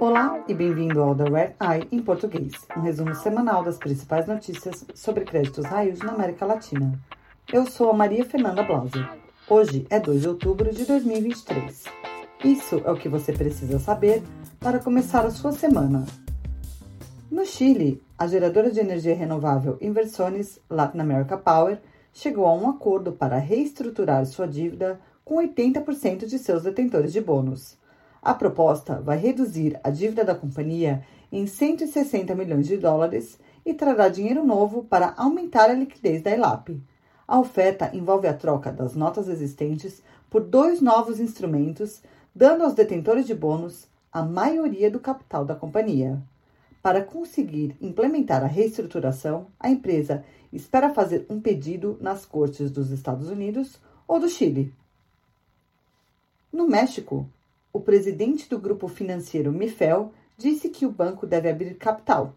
Olá e bem-vindo ao The Red Eye em português, um resumo semanal das principais notícias sobre créditos raios na América Latina. Eu sou a Maria Fernanda Blasi. Hoje é 2 de outubro de 2023. Isso é o que você precisa saber para começar a sua semana. No Chile, a geradora de energia renovável Inversiones Latin America Power chegou a um acordo para reestruturar sua dívida com 80% de seus detentores de bônus. A proposta vai reduzir a dívida da companhia em 160 milhões de dólares e trará dinheiro novo para aumentar a liquidez da ELAP. A oferta envolve a troca das notas existentes por dois novos instrumentos, dando aos detentores de bônus a maioria do capital da companhia. Para conseguir implementar a reestruturação, a empresa espera fazer um pedido nas cortes dos Estados Unidos ou do Chile. No México, o presidente do grupo financeiro Mifel disse que o banco deve abrir capital.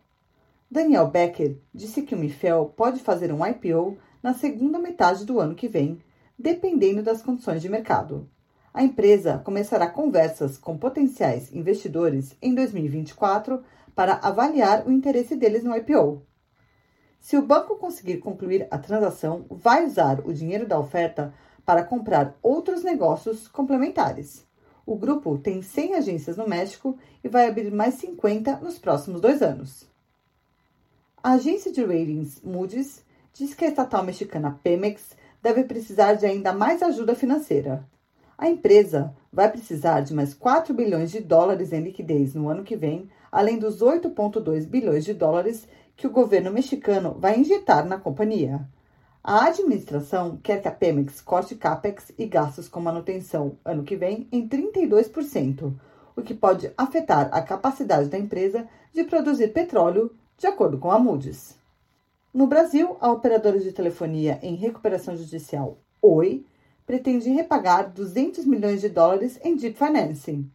Daniel Becker disse que o Mifel pode fazer um IPO na segunda metade do ano que vem, dependendo das condições de mercado. A empresa começará conversas com potenciais investidores em 2024 para avaliar o interesse deles no IPO. Se o banco conseguir concluir a transação, vai usar o dinheiro da oferta para comprar outros negócios complementares. O grupo tem 100 agências no México e vai abrir mais 50 nos próximos dois anos. A agência de ratings Moody's diz que a estatal mexicana Pemex deve precisar de ainda mais ajuda financeira. A empresa vai precisar de mais 4 bilhões de dólares em liquidez no ano que vem, além dos 8,2 bilhões de dólares que o governo mexicano vai injetar na companhia. A administração quer que a Pemex corte capex e gastos com manutenção ano que vem em 32%, o que pode afetar a capacidade da empresa de produzir petróleo, de acordo com a Moody's. No Brasil, a operadora de telefonia em recuperação judicial Oi pretende repagar 200 milhões de dólares em deep financing.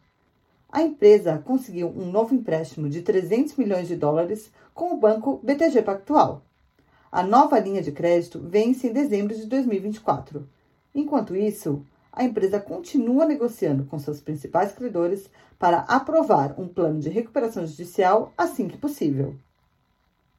A empresa conseguiu um novo empréstimo de 300 milhões de dólares com o banco BTG Pactual. A nova linha de crédito vence em dezembro de 2024. Enquanto isso, a empresa continua negociando com seus principais credores para aprovar um plano de recuperação judicial assim que possível.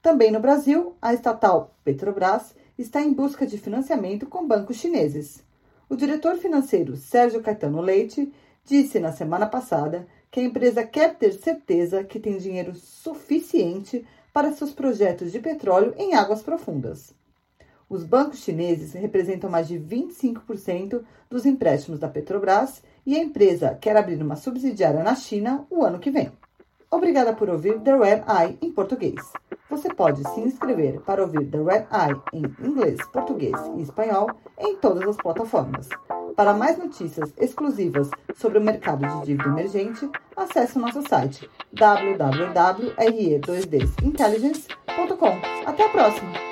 Também no Brasil, a estatal Petrobras está em busca de financiamento com bancos chineses. O diretor financeiro Sérgio Caetano Leite disse na semana passada que a empresa quer ter certeza que tem dinheiro suficiente para seus projetos de petróleo em águas profundas. Os bancos chineses representam mais de 25% dos empréstimos da Petrobras e a empresa quer abrir uma subsidiária na China o ano que vem. Obrigada por ouvir The Red Eye em português. Você pode se inscrever para ouvir The Red Eye em inglês, português e espanhol em todas as plataformas. Para mais notícias exclusivas sobre o mercado de dívida emergente, acesse o nosso site www.re2dintelligence.com. Até a próxima!